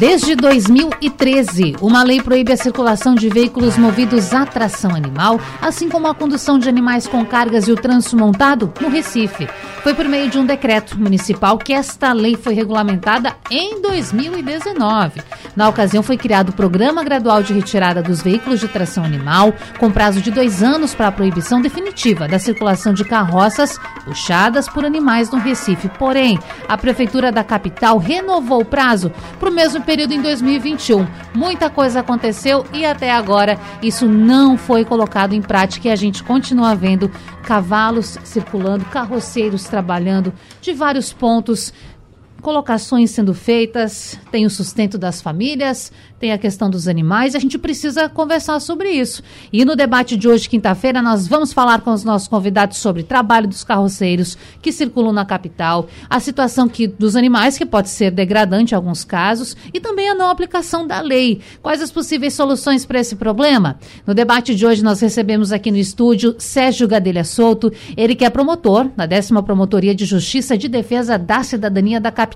Desde 2013, uma lei proíbe a circulação de veículos movidos a tração animal, assim como a condução de animais com cargas e o trânsito montado no Recife. Foi por meio de um decreto municipal que esta lei foi regulamentada em 2019. Na ocasião, foi criado o Programa Gradual de Retirada dos Veículos de Tração Animal, com prazo de dois anos para a proibição definitiva da circulação de carroças puxadas por animais no Recife. Porém, a Prefeitura da capital renovou o prazo para o mesmo período em 2021. Muita coisa aconteceu e até agora isso não foi colocado em prática e a gente continua vendo cavalos circulando, carroceiros trabalhando de vários pontos colocações sendo feitas, tem o sustento das famílias, tem a questão dos animais, a gente precisa conversar sobre isso. E no debate de hoje, quinta-feira, nós vamos falar com os nossos convidados sobre trabalho dos carroceiros que circulam na capital, a situação que, dos animais, que pode ser degradante em alguns casos, e também a não aplicação da lei. Quais as possíveis soluções para esse problema? No debate de hoje, nós recebemos aqui no estúdio Sérgio Gadelha Souto, ele que é promotor na décima Promotoria de Justiça de Defesa da Cidadania da Capital,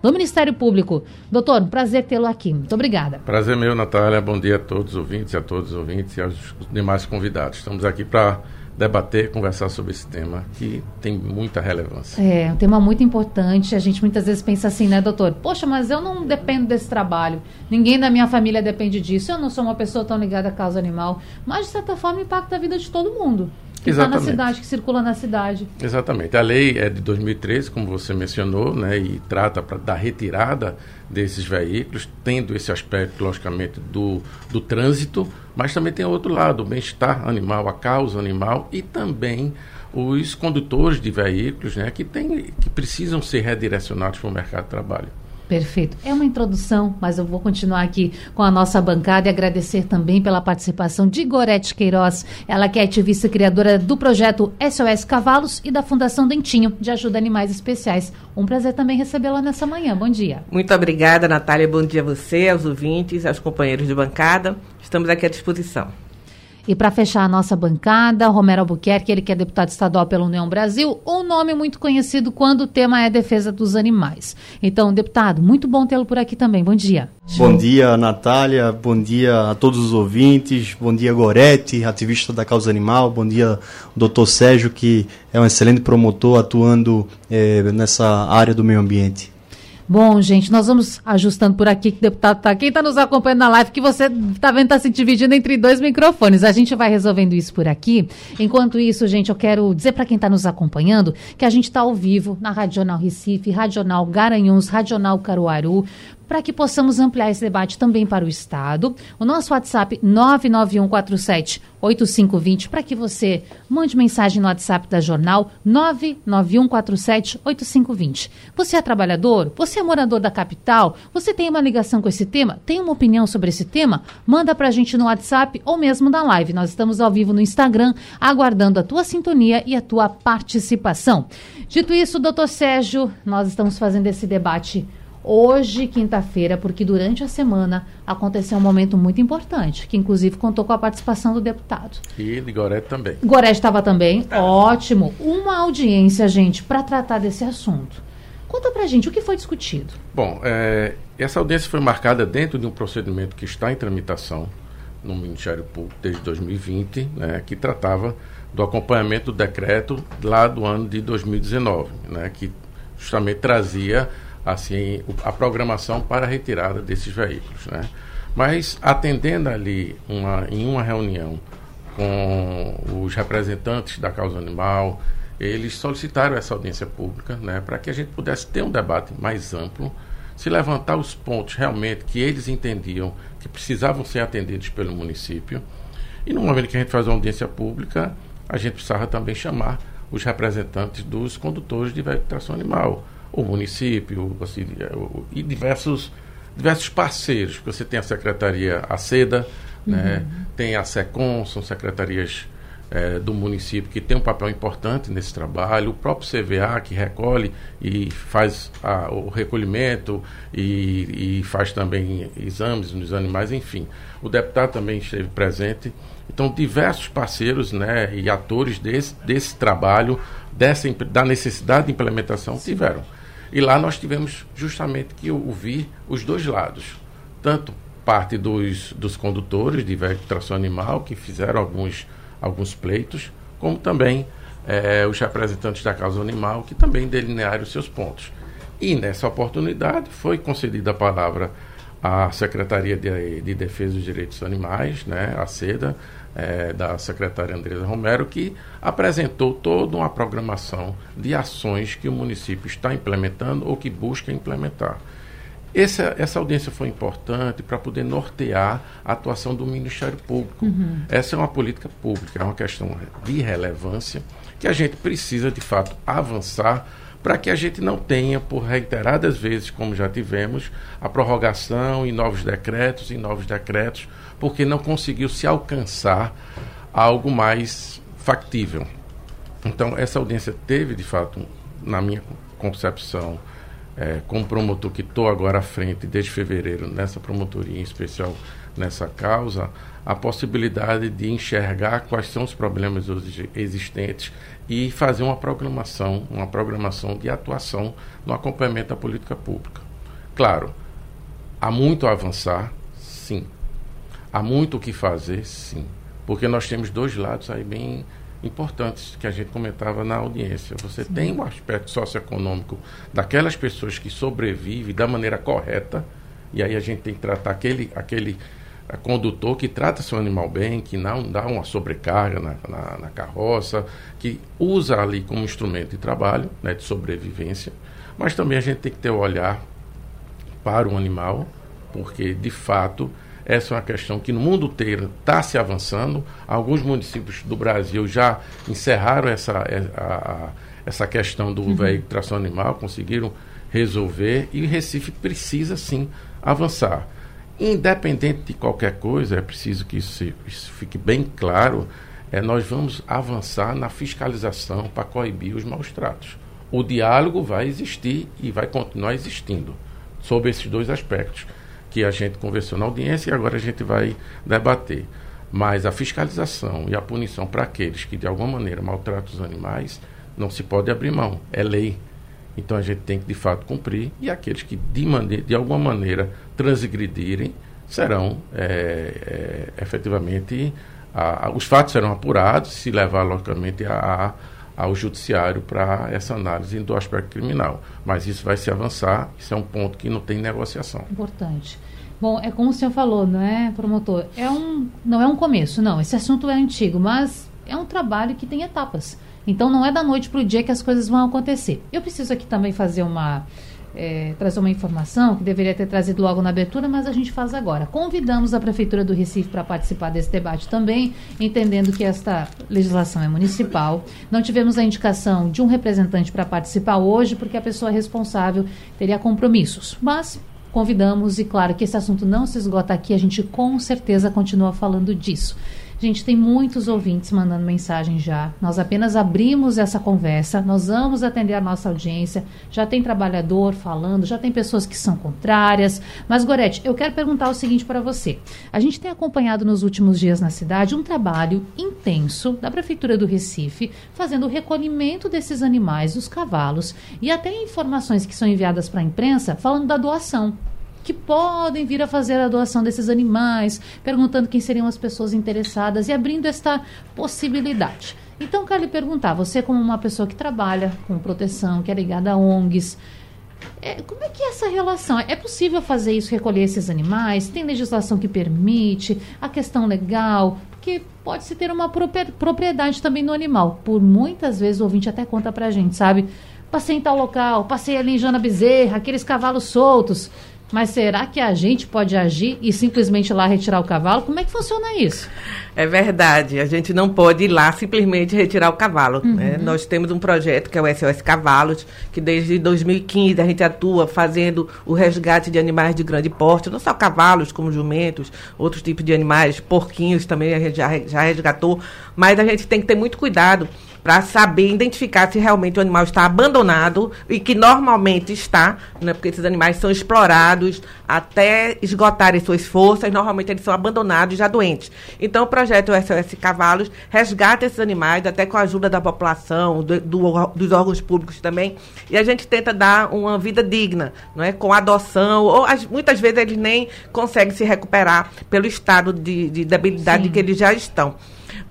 do Ministério Público. Doutor, um prazer tê-lo aqui. Muito obrigada. Obrigada. Prazer meu, Natália. Bom dia a todos os ouvintes, a todos os ouvintes e aos demais convidados. Estamos aqui para debater, conversar sobre esse tema que tem muita relevância. É, um tema muito importante. A gente muitas vezes pensa assim, né, doutor? Poxa, mas eu não dependo desse trabalho. Ninguém da minha família depende disso. Eu não sou uma pessoa tão ligada à causa animal. Mas, de certa forma, impacta a vida de todo mundo que está na cidade, que circula na cidade. Exatamente. A lei é de 2013, como você mencionou, né, e trata pra, da retirada desses veículos, tendo esse aspecto, logicamente, do, do trânsito, mas também tem outro lado, o bem-estar animal, a causa animal e também os condutores de veículos né, que, tem, que precisam ser redirecionados para o mercado de trabalho. Perfeito. É uma introdução, mas eu vou continuar aqui com a nossa bancada e agradecer também pela participação de Gorete Queiroz, ela que é ativista criadora do projeto SOS Cavalos e da Fundação Dentinho, de ajuda a animais especiais. Um prazer também recebê-la nessa manhã. Bom dia. Muito obrigada, Natália. Bom dia a você, aos ouvintes, aos companheiros de bancada. Estamos aqui à disposição. E para fechar a nossa bancada, Romero Albuquerque, ele que é deputado estadual pela União Brasil, um nome muito conhecido quando o tema é defesa dos animais. Então, deputado, muito bom tê-lo por aqui também. Bom dia. Bom dia, Natália. Bom dia a todos os ouvintes. Bom dia, Gorete, ativista da causa animal. Bom dia, doutor Sérgio, que é um excelente promotor atuando eh, nessa área do meio ambiente. Bom, gente, nós vamos ajustando por aqui que o deputado está. Quem está nos acompanhando na live, que você está vendo, está se dividindo entre dois microfones. A gente vai resolvendo isso por aqui. Enquanto isso, gente, eu quero dizer para quem está nos acompanhando que a gente está ao vivo na Radional Recife, Radional Garanhuns, Radional Caruaru para que possamos ampliar esse debate também para o Estado. O nosso WhatsApp 99147 8520 para que você mande mensagem no WhatsApp da Jornal 99147 8520. Você é trabalhador? Você é morador da capital? Você tem uma ligação com esse tema? Tem uma opinião sobre esse tema? Manda para a gente no WhatsApp ou mesmo na live. Nós estamos ao vivo no Instagram, aguardando a tua sintonia e a tua participação. Dito isso, doutor Sérgio, nós estamos fazendo esse debate hoje, quinta-feira, porque durante a semana aconteceu um momento muito importante, que inclusive contou com a participação do deputado. E de Gorete também. Gorete estava também, é. ótimo. Uma audiência, gente, para tratar desse assunto. Conta pra gente o que foi discutido. Bom, é, essa audiência foi marcada dentro de um procedimento que está em tramitação no Ministério Público desde 2020, né, que tratava do acompanhamento do decreto lá do ano de 2019, né, que justamente trazia assim a programação para a retirada desses veículos, né? Mas atendendo ali uma, em uma reunião com os representantes da causa animal, eles solicitaram essa audiência pública, né, para que a gente pudesse ter um debate mais amplo, se levantar os pontos realmente que eles entendiam que precisavam ser atendidos pelo município. E no momento que a gente faz uma audiência pública, a gente precisava também chamar os representantes dos condutores de veículo animal, o município assim, e diversos, diversos parceiros. Você tem a Secretaria ACEDA, né? uhum. né? tem a SECOM, são secretarias é, do município que tem um papel importante nesse trabalho, o próprio CVA que recolhe e faz a, o recolhimento e, e, faz também exames nos animais, enfim. O deputado também esteve presente. Então, diversos parceiros né, e atores desse, desse trabalho, dessa, da necessidade de implementação, tiveram. E lá nós tivemos justamente que ouvir os dois lados, tanto parte dos, dos condutores de tração animal, que fizeram alguns alguns pleitos, como também é, os representantes da causa animal, que também delinearam seus pontos. E nessa oportunidade foi concedida a palavra à Secretaria de, de Defesa dos Direitos Animais, né, a SEDA, é, da secretária Andresa Romero, que apresentou toda uma programação de ações que o município está implementando ou que busca implementar. Essa, essa audiência foi importante para poder nortear a atuação do Ministério Público. Uhum. Essa é uma política pública, é uma questão de relevância que a gente precisa, de fato, avançar para que a gente não tenha, por reiteradas vezes, como já tivemos, a prorrogação em novos decretos, em novos decretos, porque não conseguiu se alcançar algo mais factível. Então, essa audiência teve, de fato, na minha concepção, é, como promotor que estou agora à frente desde fevereiro nessa promotoria, em especial nessa causa, a possibilidade de enxergar quais são os problemas existentes e fazer uma programação, uma programação de atuação no acompanhamento da política pública. Claro, há muito a avançar, sim. Há muito o que fazer, sim. Porque nós temos dois lados aí bem importantes que a gente comentava na audiência. Você Sim. tem o um aspecto socioeconômico daquelas pessoas que sobrevivem da maneira correta, e aí a gente tem que tratar aquele, aquele eh, condutor que trata seu animal bem, que não dá uma sobrecarga na, na, na carroça, que usa ali como instrumento de trabalho, né, de sobrevivência, mas também a gente tem que ter o olhar para o animal, porque de fato essa é uma questão que no mundo inteiro está se avançando. Alguns municípios do Brasil já encerraram essa, é, a, essa questão do uhum. veículo tração animal, conseguiram resolver e Recife precisa sim avançar. Independente de qualquer coisa, é preciso que isso, isso fique bem claro, é, nós vamos avançar na fiscalização para coibir os maus tratos. O diálogo vai existir e vai continuar existindo sobre esses dois aspectos que a gente conversou na audiência e agora a gente vai debater. Mas a fiscalização e a punição para aqueles que de alguma maneira maltratam os animais não se pode abrir mão, é lei. Então a gente tem que de fato cumprir e aqueles que de, maneira, de alguma maneira transgredirem serão é, é, efetivamente a, a, os fatos serão apurados se levar logicamente a, a, ao judiciário para essa análise do aspecto criminal. Mas isso vai se avançar, isso é um ponto que não tem negociação. Importante. Bom, é como o senhor falou, não é, promotor? É um, não é um começo, não. Esse assunto é antigo, mas é um trabalho que tem etapas. Então não é da noite para o dia que as coisas vão acontecer. Eu preciso aqui também fazer uma é, trazer uma informação que deveria ter trazido logo na abertura, mas a gente faz agora. Convidamos a Prefeitura do Recife para participar desse debate também, entendendo que esta legislação é municipal. Não tivemos a indicação de um representante para participar hoje, porque a pessoa responsável teria compromissos. Mas convidamos, e claro que esse assunto não se esgota aqui, a gente com certeza continua falando disso. Gente, tem muitos ouvintes mandando mensagem já. Nós apenas abrimos essa conversa, nós vamos atender a nossa audiência. Já tem trabalhador falando, já tem pessoas que são contrárias. Mas, Gorete, eu quero perguntar o seguinte para você. A gente tem acompanhado nos últimos dias na cidade um trabalho intenso da Prefeitura do Recife, fazendo o recolhimento desses animais, dos cavalos, e até informações que são enviadas para a imprensa falando da doação que podem vir a fazer a doação desses animais, perguntando quem seriam as pessoas interessadas e abrindo esta possibilidade. Então, quero lhe perguntar, você como uma pessoa que trabalha com proteção, que é ligada a ONGs, é, como é que é essa relação? É possível fazer isso, recolher esses animais? Tem legislação que permite? A questão legal? Porque pode-se ter uma propriedade também no animal. Por muitas vezes o ouvinte até conta pra gente, sabe? Passei em tal local, passei ali em Jana Bezerra, aqueles cavalos soltos Mas será que a gente pode agir e simplesmente ir lá retirar o cavalo? Como é que funciona isso? É verdade, a gente não pode ir lá simplesmente retirar o cavalo. Uhum. Né? Nós temos um projeto que é o SOS Cavalos, que desde 2015 a gente atua fazendo o resgate de animais de grande porte, não só cavalos, como jumentos, outros tipos de animais, porquinhos também a gente já, já resgatou, mas a gente tem que ter muito cuidado para saber identificar se realmente o animal está abandonado e que normalmente está, né, porque esses animais são explorados até esgotarem suas forças, normalmente eles são abandonados já doentes. Então o projeto SOS Cavalos resgata esses animais, até com a ajuda da população, do, do, dos órgãos públicos também, e a gente tenta dar uma vida digna, não é? com adoção, ou as, muitas vezes eles nem conseguem se recuperar pelo estado de, de debilidade Sim. que eles já estão.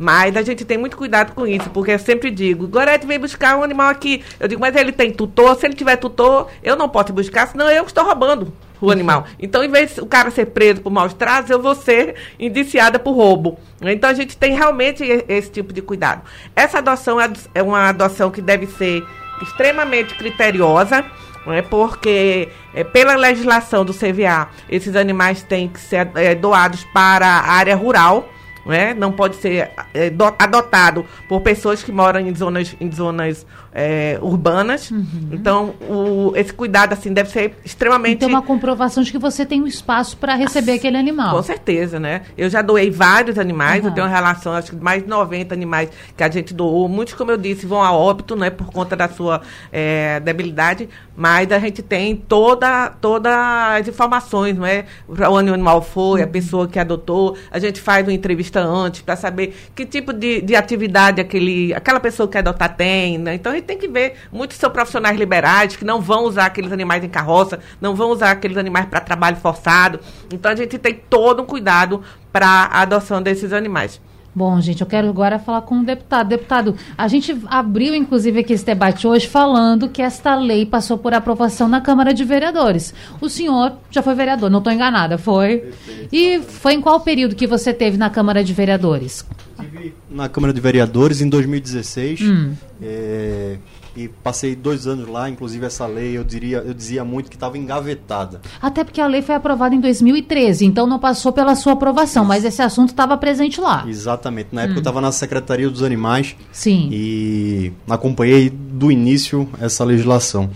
Mas a gente tem muito cuidado com isso, porque eu sempre digo, Gorete vem buscar um animal aqui. Eu digo, mas ele tem tutor, se ele tiver tutor, eu não posso buscar, senão eu estou roubando o animal. Então, em vez de o cara ser preso por maus tratos, eu vou ser indiciada por roubo. Então, a gente tem realmente esse tipo de cuidado. Essa adoção é, é uma adoção que deve ser extremamente criteriosa, é? porque é, pela legislação do CVA, esses animais têm que ser é, doados para a área rural, né? Não pode ser é, adotado por pessoas que moram em zonas, em zonas é, urbanas. Uhum. Então, o, esse cuidado assim deve ser extremamente. Tem uma comprovação de que você tem um espaço para receber aquele animal. Com certeza, né? Eu já doei vários animais, uhum. eu tenho uma relação, acho que mais de 90 animais que a gente doou. Muitos, como eu disse, vão a óbito, né? Por conta da sua é, debilidade. Mas a gente tem toda, todas as informações, não é? O animal foi, uhum. a pessoa que adotou. A gente faz uma entrevista antes para saber que tipo de, de atividade aquele, aquela pessoa que adotar tem, né? Então, gente tem que ver. Muitos são profissionais liberais que não vão usar aqueles animais em carroça, não vão usar aqueles animais para trabalho forçado. Então a gente tem todo um cuidado para a adoção desses animais. Bom, gente, eu quero agora falar com o deputado. Deputado, a gente abriu, inclusive, aqui esse debate hoje falando que esta lei passou por aprovação na Câmara de Vereadores. O senhor já foi vereador, não estou enganada, foi? E foi em qual período que você teve na Câmara de Vereadores? Estive na Câmara de Vereadores em 2016. Hum. É, e passei dois anos lá, inclusive essa lei eu diria, eu dizia muito que estava engavetada. Até porque a lei foi aprovada em 2013, então não passou pela sua aprovação, Isso. mas esse assunto estava presente lá. Exatamente. Na época hum. eu estava na Secretaria dos Animais. Sim. E acompanhei do início essa legislação.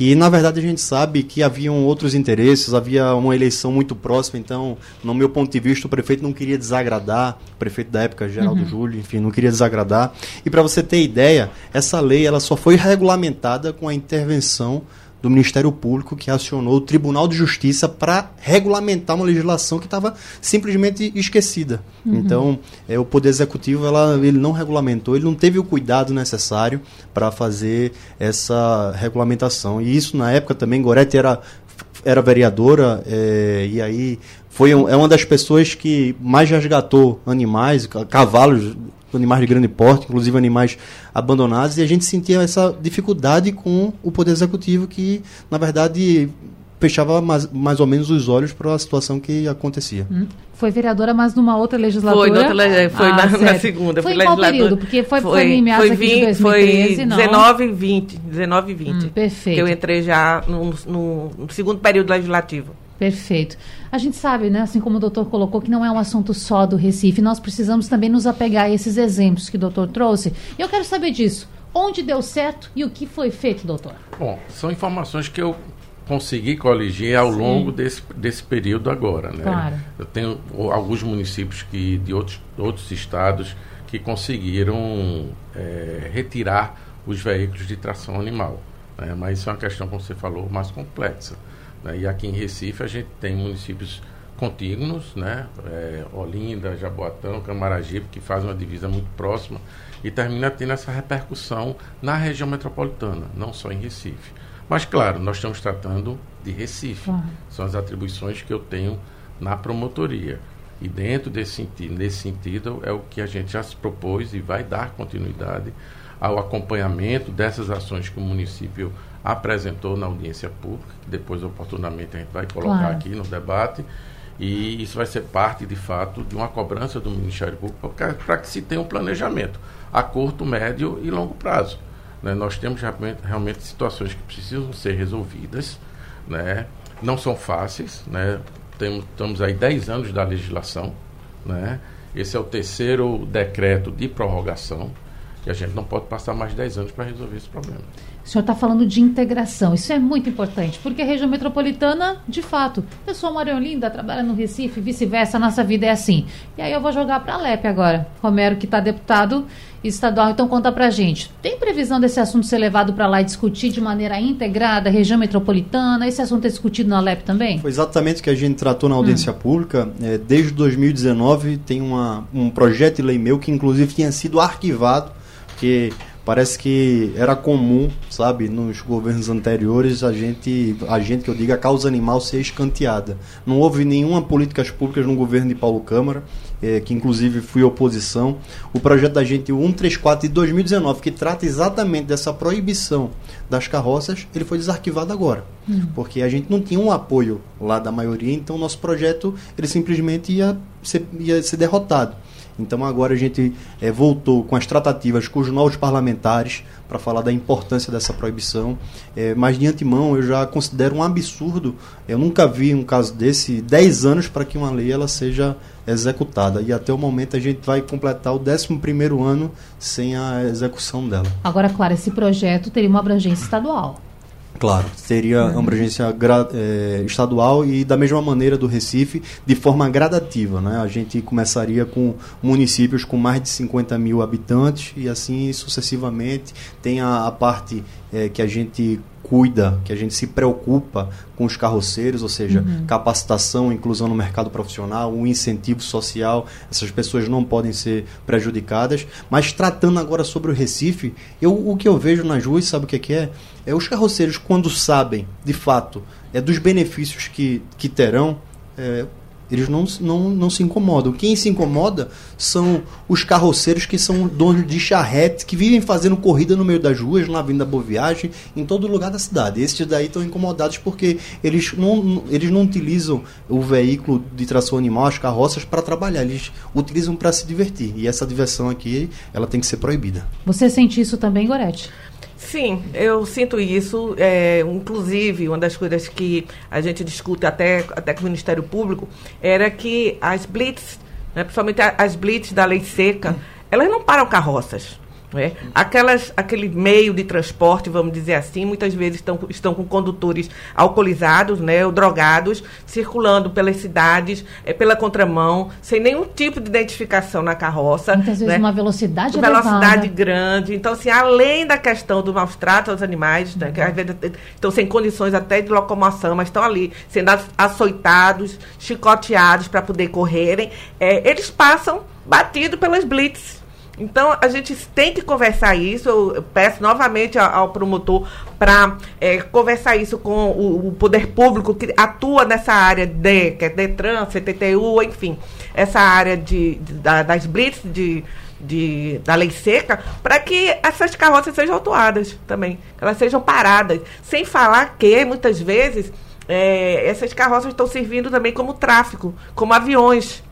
E, na verdade, a gente sabe que haviam outros interesses, havia uma eleição muito próxima, então, no meu ponto de vista, o prefeito não queria desagradar, o prefeito da época, Geraldo uhum. Júlio, enfim, não queria desagradar. E, para você ter ideia, essa lei ela só foi regulamentada com a intervenção do Ministério Público que acionou o Tribunal de Justiça para regulamentar uma legislação que estava simplesmente esquecida. Uhum. Então, é, o Poder Executivo ela, ele não regulamentou, ele não teve o cuidado necessário para fazer essa regulamentação. E isso, na época, também, Goretti era, era vereadora, é, e aí foi um, é uma das pessoas que mais resgatou animais, cavalos animais de grande porte, inclusive animais abandonados, e a gente sentia essa dificuldade com o Poder Executivo, que, na verdade, fechava mais, mais ou menos os olhos para a situação que acontecia. Hum. Foi vereadora, mas numa outra legislatura? Foi, outra, foi ah, na, na, segunda. Foi em qual período? Porque foi, foi, foi em meados foi 20, de 2013, foi não? 19 e 20. 19 e 20. Hum, perfeito. Que eu entrei já no, no, no segundo período legislativo. Perfeito. A gente sabe, né, assim como o doutor colocou, que não é um assunto só do Recife. Nós precisamos também nos apegar a esses exemplos que o doutor trouxe. E eu quero saber disso. Onde deu certo e o que foi feito, doutor? Bom, são informações que eu consegui coligir ao Sim. longo desse, desse período agora. Né? Claro. Eu tenho alguns municípios que, de outros, outros estados que conseguiram é, retirar os veículos de tração animal. Né? Mas isso é uma questão, como você falou, mais complexa. Né? E aqui em Recife a gente tem municípios contíguos, né? É, Olinda, Jaboatão, Camaragibe, que fazem uma divisa muito próxima e termina tendo essa repercussão na região metropolitana, não só em Recife. Mas, claro, nós estamos tratando de Recife. Uhum. São as atribuições que eu tenho na promotoria. E dentro desse sentido, nesse sentido, é o que a gente já se propôs e vai dar continuidade ao acompanhamento dessas ações que o município apresentou na audiência pública, que depois oportunamente a gente vai colocar claro. aqui no debate, e isso vai ser parte, de fato, de uma cobrança do Ministério Público para que se tenha um planejamento a curto, médio e longo prazo. Né? Nós temos realmente, situações que precisam ser resolvidas, né? não são fáceis, né? Temos, estamos aí 10 anos da legislação, né? Esse é o terceiro decreto de prorrogação e a gente não pode passar mais 10 anos para resolver esse problema. O senhor está falando de integração, isso é muito importante, porque a região metropolitana, de fato, eu sou uma Olinda, trabalha no Recife, vice-versa, a nossa vida é assim. E aí eu vou jogar para a Lepe agora. Romero, que está deputado estadual, então conta para gente. Tem previsão desse assunto ser levado para lá e discutir de maneira integrada, região metropolitana? Esse assunto é discutido na Lepe também? Foi exatamente o que a gente tratou na audiência hum. pública. É, desde 2019 tem uma, um projeto de lei meu que inclusive tinha sido arquivado, que parece que era comum, sabe, nos governos anteriores a gente, a gente que eu digo, a causa animal ser escanteada. Não houve nenhuma políticas públicas no governo de Paulo Câmara, é, que inclusive fui oposição. O projeto da gente 134 de 2019, que trata exatamente dessa proibição das carroças, ele foi desarquivado agora, hum. porque a gente não tinha um apoio lá da maioria, então nosso projeto ele simplesmente ia ser, ia ser derrotado. Então agora a gente é, voltou com as tratativas com os novos parlamentares para falar da importância dessa proibição. É, mas de antemão eu já considero um absurdo. Eu nunca vi um caso desse 10 anos para que uma lei ela seja executada. E até o momento a gente vai completar o 11 ano sem a execução dela. Agora, claro, esse projeto teria uma abrangência estadual. Claro, seria uhum. abrangência é, estadual e da mesma maneira do Recife, de forma gradativa. Né? A gente começaria com municípios com mais de 50 mil habitantes e assim sucessivamente. Tem a, a parte é, que a gente cuida, que a gente se preocupa com os carroceiros, ou seja, uhum. capacitação, inclusão no mercado profissional, um incentivo social, essas pessoas não podem ser prejudicadas. Mas tratando agora sobre o Recife, eu, o que eu vejo nas ruas, sabe o que é? Que é? é os carroceiros, quando sabem, de fato, é dos benefícios que, que terão, é, eles não, não, não se incomodam. Quem se incomoda são os carroceiros que são donos de charrete, que vivem fazendo corrida no meio das ruas, na Avenida Boa Viagem, em todo lugar da cidade. Esses daí estão incomodados porque eles não, eles não utilizam o veículo de tração animal, as carroças, para trabalhar. Eles utilizam para se divertir. E essa diversão aqui, ela tem que ser proibida. Você sente isso também, Gorete? Sim, eu sinto isso. É, inclusive, uma das coisas que a gente discute até, até com o Ministério Público era que as blitz, né, principalmente as blitz da lei seca, elas não param carroças. É? Aquelas, aquele meio de transporte, vamos dizer assim, muitas vezes estão, estão com condutores alcoolizados, né, ou drogados, circulando pelas cidades, é, pela contramão, sem nenhum tipo de identificação na carroça. Muitas vezes né? uma velocidade Velocidade elevada. grande. Então, assim, além da questão do maus trato aos animais, né, que às vezes estão sem condições até de locomoção, mas estão ali sendo açoitados, chicoteados para poder correrem, é, eles passam batido pelas blitz então, a gente tem que conversar isso. Eu peço novamente ao, ao promotor para é, conversar isso com o, o, poder público que atua nessa área de que é Detran, CTTU, enfim, essa área de, de da, das blitz de, de, da lei seca, para que essas carroças sejam autuadas também, que elas sejam paradas. Sem falar que, muitas vezes, é, essas carroças estão servindo também como tráfico, como aviões.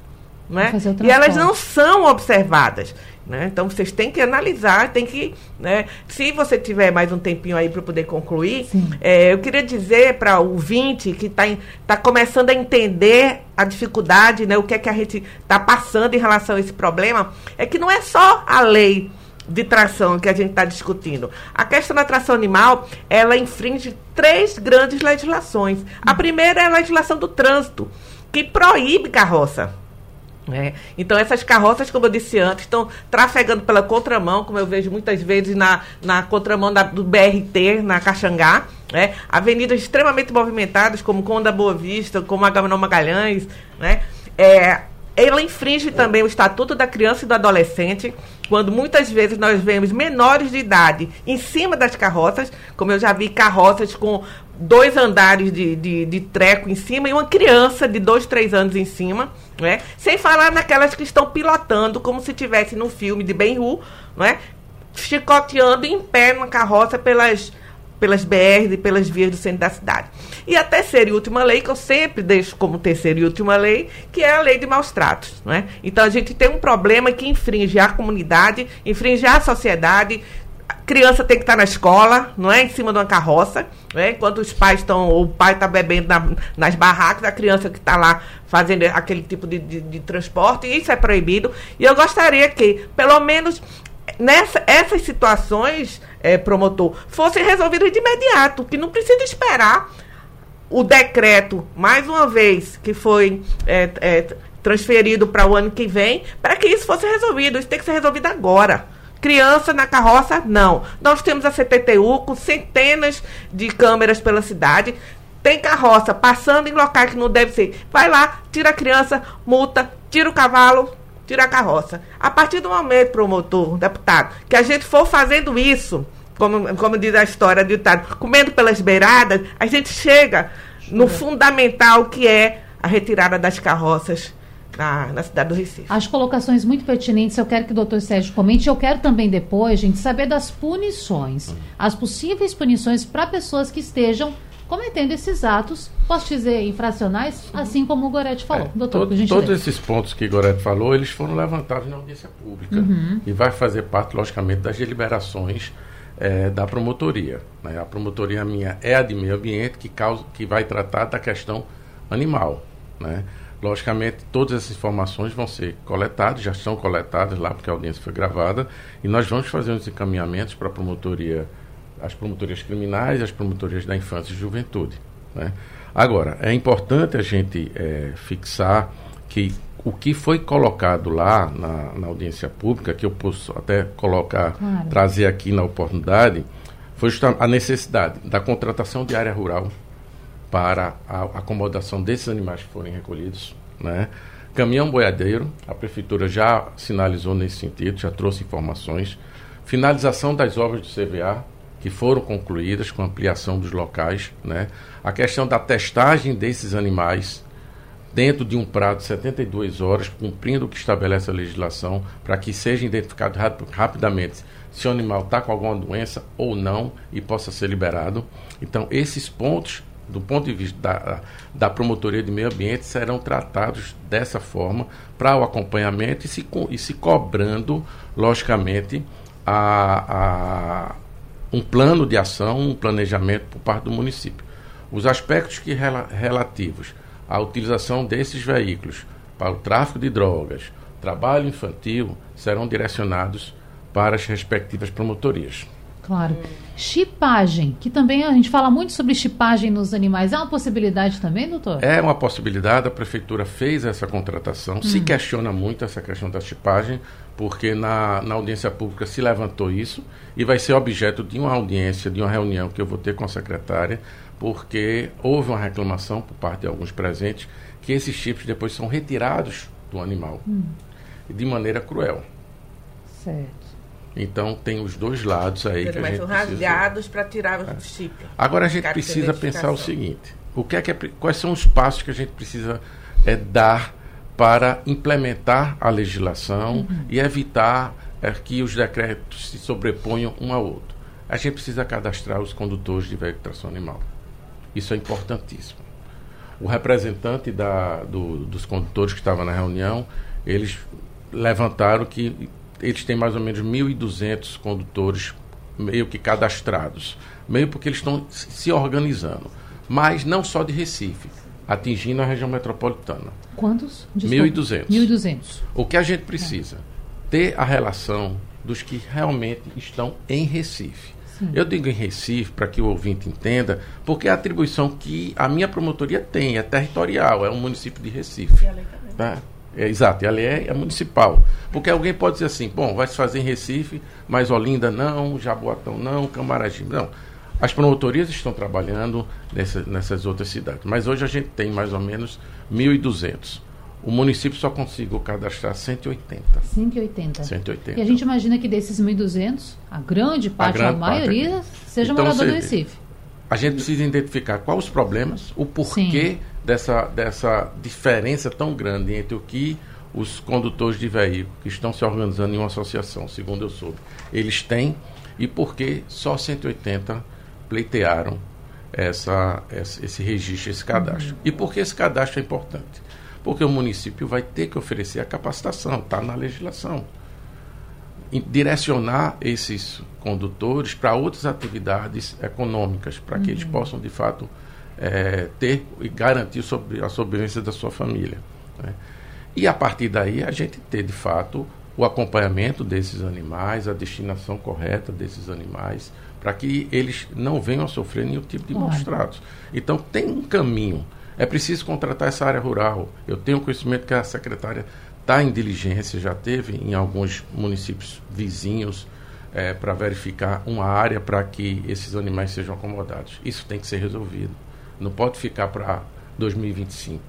Né? E elas não são observadas. Né? Então vocês têm que analisar, tem que, né? Se você tiver mais um tempinho aí para poder concluir, é, eu queria dizer para o ouvinte que está tá começando a entender a dificuldade, né? O que é que a gente está passando em relação a esse problema, é que não é só a lei de tração que a gente está discutindo. A questão da tração animal, ela infringe três grandes legislações. A primeira é a legislação do trânsito, que proíbe carroça. É. Então, essas carroças, como eu disse antes, estão trafegando pela contramão, como eu vejo muitas vezes na, na contramão da, do BRT, na Caxangá. Né? Avenidas extremamente movimentadas, como Conda Boa Vista, como Agamenon Magalhães. Né? É, ela infringe também o Estatuto da Criança e do Adolescente, quando muitas vezes nós vemos menores de idade em cima das carroças, como eu já vi carroças com dois andares de, de, de treco em cima e uma criança de dois, três anos em cima, né? Sem falar naquelas que estão pilotando como se tivesse num filme de Ben-Hur, né? Chicoteando em pé numa carroça pelas pelas BRs e pelas vias do centro da cidade. E a terceira e última lei, que eu sempre deixo como terceira e última lei, que é a lei de maus tratos. Né? Então a gente tem um problema que infringe a comunidade, infringe a sociedade, criança tem que estar na escola, não é? Em cima de uma carroça, né? Enquanto os pais estão, o pai está bebendo na, nas barracas, a criança que está lá fazendo aquele tipo de, de, de transporte, isso é proibido. E eu gostaria que, pelo menos, nessa, essas situações, é, promotor, fossem resolvidas de imediato, que não precisa esperar o decreto, mais uma vez, que foi é, é, transferido para o ano que vem, para que isso fosse resolvido. Isso tem que ser resolvido agora. Criança na carroça, não. Nós temos a CTTU com centenas de câmeras pela cidade. Tem carroça passando em locais que não deve ser. Vai lá, tira a criança, multa, tira o cavalo, tira a carroça. A partir do momento, promotor, deputado, que a gente for fazendo isso, como, como diz a história do ditado, comendo pelas beiradas, a gente chega no fundamental que é a retirada das carroças na, na, cidade do Recife. As colocações muito pertinentes, eu quero que o doutor Sérgio comente. Eu quero também depois, gente, saber das punições. As possíveis punições para pessoas que estejam cometendo esses atos, posso dizer, infracionais, assim como o Gorete falou. É, doutor, todo, todos esses pontos que o Gorete falou, eles foram levantados na audiência pública. Uhum. E vai fazer parte, logicamente, das deliberações é, da promotoria. Né? A promotoria minha é a de meio ambiente, que, causa, que vai tratar da questão animal. Né? Logicamente, todas essas informações vão ser coletadas, já são coletadas lá, porque a audiência foi gravada, e nós vamos fazer os encaminhamentos para a promotoria, as promotorias criminais, as promotorias da infância e juventude. Né? Agora, é importante a gente é, fixar que o que foi colocado lá na, na, audiência pública, que eu posso até colocar, claro. trazer aqui na oportunidade, foi a necessidade da contratação de área rural para a acomodação desses animais que forem recolhidos. Né? Caminhão boiadeiro, a prefeitura já sinalizou nesse sentido, já trouxe informações. Finalização das obras do CVA, que foram concluídas com ampliação dos locais. Né? A questão da testagem desses animais dentro de um prazo de 72 horas, cumprindo o que estabelece a legislação, para que seja identificado rap rapidamente se o animal está com alguma doença ou não e possa ser liberado. Então, esses pontos do ponto de vista da, da promotoria de meio ambiente, serão tratados dessa forma para o acompanhamento e se, e se cobrando, logicamente, a, a, um plano de ação, um planejamento por parte do município. Os aspectos que relativos à utilização desses veículos para o tráfico de drogas, trabalho infantil, serão direcionados para as respectivas promotorias. Claro. Chipagem, que também a gente fala muito sobre chipagem nos animais. É uma possibilidade também, doutor? É uma possibilidade. A prefeitura fez essa contratação. Hum. Se questiona muito essa questão da chipagem, porque na, na audiência pública se levantou isso e vai ser objeto de uma audiência, de uma reunião que eu vou ter com a secretária, porque houve uma reclamação por parte de alguns presentes que esses chips depois são retirados do animal hum. de maneira cruel. Certo. Então tem os dois lados aí que a gente são rasgados para tirar o é. chip. Agora a gente precisa pensar o seguinte: o que é que é, quais são os passos que a gente precisa é, dar para implementar a legislação uhum. e evitar é, que os decretos se sobreponham um ao outro. A gente precisa cadastrar os condutores de veículo de tração animal. Isso é importantíssimo. O representante da, do, dos condutores que estava na reunião, eles levantaram que eles têm mais ou menos 1.200 condutores meio que cadastrados, meio porque eles estão se organizando, mas não só de Recife, atingindo a região metropolitana. Quantos? 1.200. 1.200. O que a gente precisa? É. Ter a relação dos que realmente estão em Recife. Sim. Eu digo em Recife para que o ouvinte entenda, porque a atribuição que a minha promotoria tem é territorial, é um município de Recife. Tá? É, exato, e a lei é, é, municipal. Porque alguém pode dizer assim, bom, vai se fazer em Recife, mas Olinda não, Jaboatão não, Camaragibe não. As promotorias estão trabalhando nessa, nessas outras cidades, mas hoje a gente tem mais ou menos 1.200. O município só conseguiu cadastrar 180. 180. 180. E a gente imagina que desses 1.200, a grande parte, a, grande a maioria, parte seja então, morador do Recife. A gente precisa identificar quais os problemas, o porquê Sim dessa, dessa diferença tão grande entre o que os condutores de veículos que estão se organizando em uma associação, segundo eu soube, eles têm e por que só 180 pleitearam essa, esse registro, esse cadastro. Uhum. E por que esse cadastro é importante? Porque o município vai ter que oferecer a capacitação, está na legislação. direcionar esses condutores para outras atividades econômicas, para que eles Uhum. possam, de fato, eh, ter e garantir sobre a sobrevivência da sua família. né? E a partir daí a gente ter, de fato, o acompanhamento desses animais, a destinação correta desses animais, para que eles não venham a sofrer nenhum tipo de Claro. maus tratos. Então tem um caminho. É preciso contratar essa área rural. Eu tenho conhecimento que a secretária está em diligência, já teve em alguns municípios vizinhos para verificar uma área para que esses animais sejam acomodados. Isso tem que ser resolvido. Não pode ficar para 2025.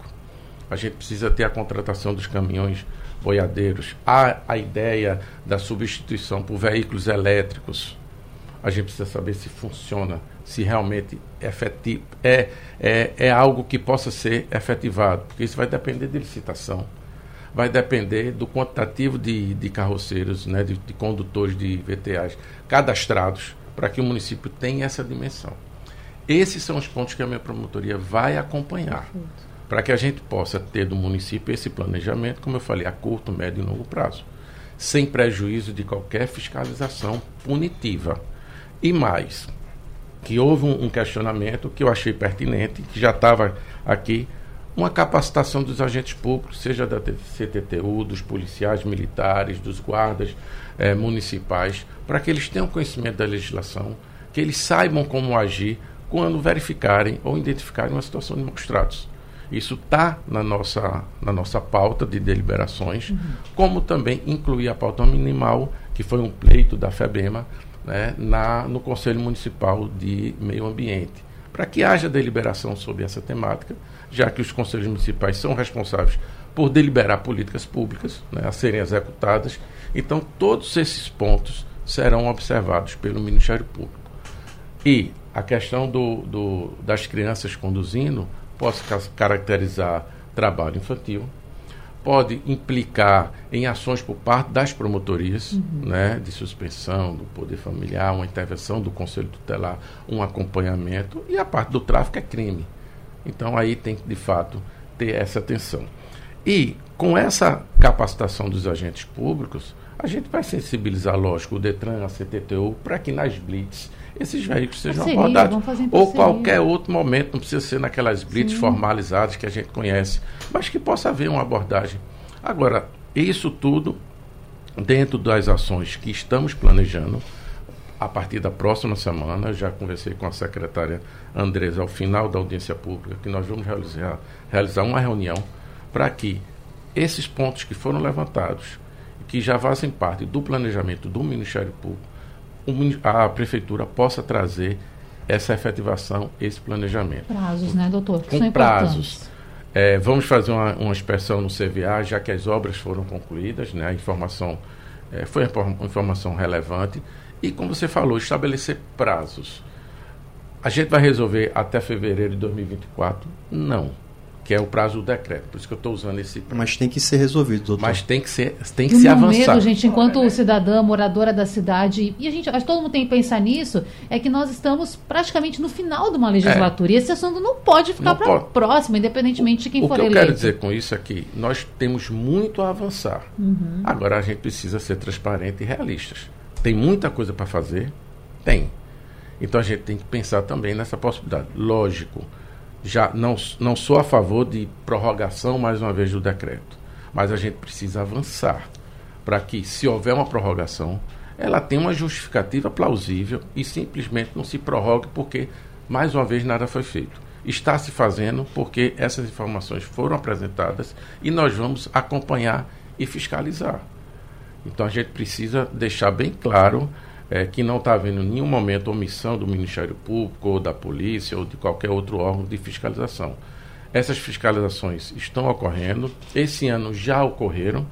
A gente precisa ter a contratação dos caminhões boiadeiros. Há a ideia da substituição por veículos elétricos. A gente precisa saber se funciona, se realmente é efetivo, é, é, é algo que possa ser efetivado, porque isso vai depender de licitação, vai depender do quantitativo de, de carroceiros, né, de, de condutores de VTAs cadastrados, para que o município tenha essa dimensão. Esses são os pontos que a minha promotoria vai acompanhar, para que a gente possa ter do município esse planejamento, como eu falei, a curto, médio e longo prazo, sem prejuízo de qualquer fiscalização punitiva. E mais, que houve um, questionamento que eu achei pertinente, que já estava aqui, uma capacitação dos agentes públicos, seja da CTTU, dos policiais militares, dos guardas eh, municipais, para que eles tenham conhecimento da legislação, que eles saibam como agir quando verificarem ou identificarem uma situação de maus tratos. Isso está na nossa, na nossa pauta de deliberações, como também incluir a pauta minimal, que foi um pleito da FEBEMA, né, na, no Conselho Municipal de Meio Ambiente, para que haja deliberação sobre essa temática, já que os conselhos municipais são responsáveis por deliberar políticas públicas né, a serem executadas. Então, todos esses pontos serão observados pelo Ministério Público. E a questão do, do, das crianças conduzindo pode caracterizar trabalho infantil, pode implicar em ações por parte das promotorias, uhum. né, de suspensão do poder familiar, uma intervenção do conselho tutelar, um acompanhamento, e a parte do tráfico é crime. Então aí tem que, de fato, ter essa atenção. E com essa capacitação dos agentes públicos, a gente vai sensibilizar, lógico, o Detran, a CTTU, para que nas blitz esses veículos sejam Parceria, em Ou qualquer outro momento, não precisa ser naquelas blitz formalizadas que a gente conhece, mas que possa haver uma abordagem. Agora, isso tudo dentro das ações que estamos planejando, a partir da próxima semana, já conversei com a secretária Andresa ao final da audiência pública, que nós vamos realizar, realizar uma reunião para que esses pontos que foram levantados, que já fazem parte do planejamento do Ministério Público, a Prefeitura possa trazer essa efetivação, esse planejamento. Prazos, né, doutor? Com São prazos. É, vamos fazer uma, uma inspeção no CVA, já que as obras foram concluídas, né? a informação é, foi uma informação relevante. E, como você falou, estabelecer prazos. A gente vai resolver até fevereiro de 2024? Não, que é o prazo do decreto. Por isso que eu estou usando esse prazo. Mas tem que ser resolvido, doutor. Mas tem que, ser, tem que o se meu avançar. medo, gente, enquanto cidadã, moradora da cidade, e a gente, acho que todo mundo tem que pensar nisso, é que nós estamos praticamente no final de uma legislatura. E esse assunto não pode ficar para pode. próximo, independentemente de quem o for que eu eleito. quero dizer com isso é que nós temos muito a avançar. Uhum. Agora a gente precisa ser transparente e realistas. Tem muita coisa para fazer? Tem. Então a gente tem que pensar também nessa possibilidade. Lógico, já não, não sou a favor de prorrogação mais uma vez do decreto, mas a gente precisa avançar para que, se houver uma prorrogação, ela tenha uma justificativa plausível e simplesmente não se prorrogue porque, mais uma vez, nada foi feito. Está se fazendo porque essas informações foram apresentadas e nós vamos acompanhar e fiscalizar. Então a gente precisa deixar bem claro eh, que não está havendo em nenhum momento omissão do Ministério Público ou da polícia ou de qualquer outro órgão de fiscalização. Essas fiscalizações estão ocorrendo, esse ano já ocorreram,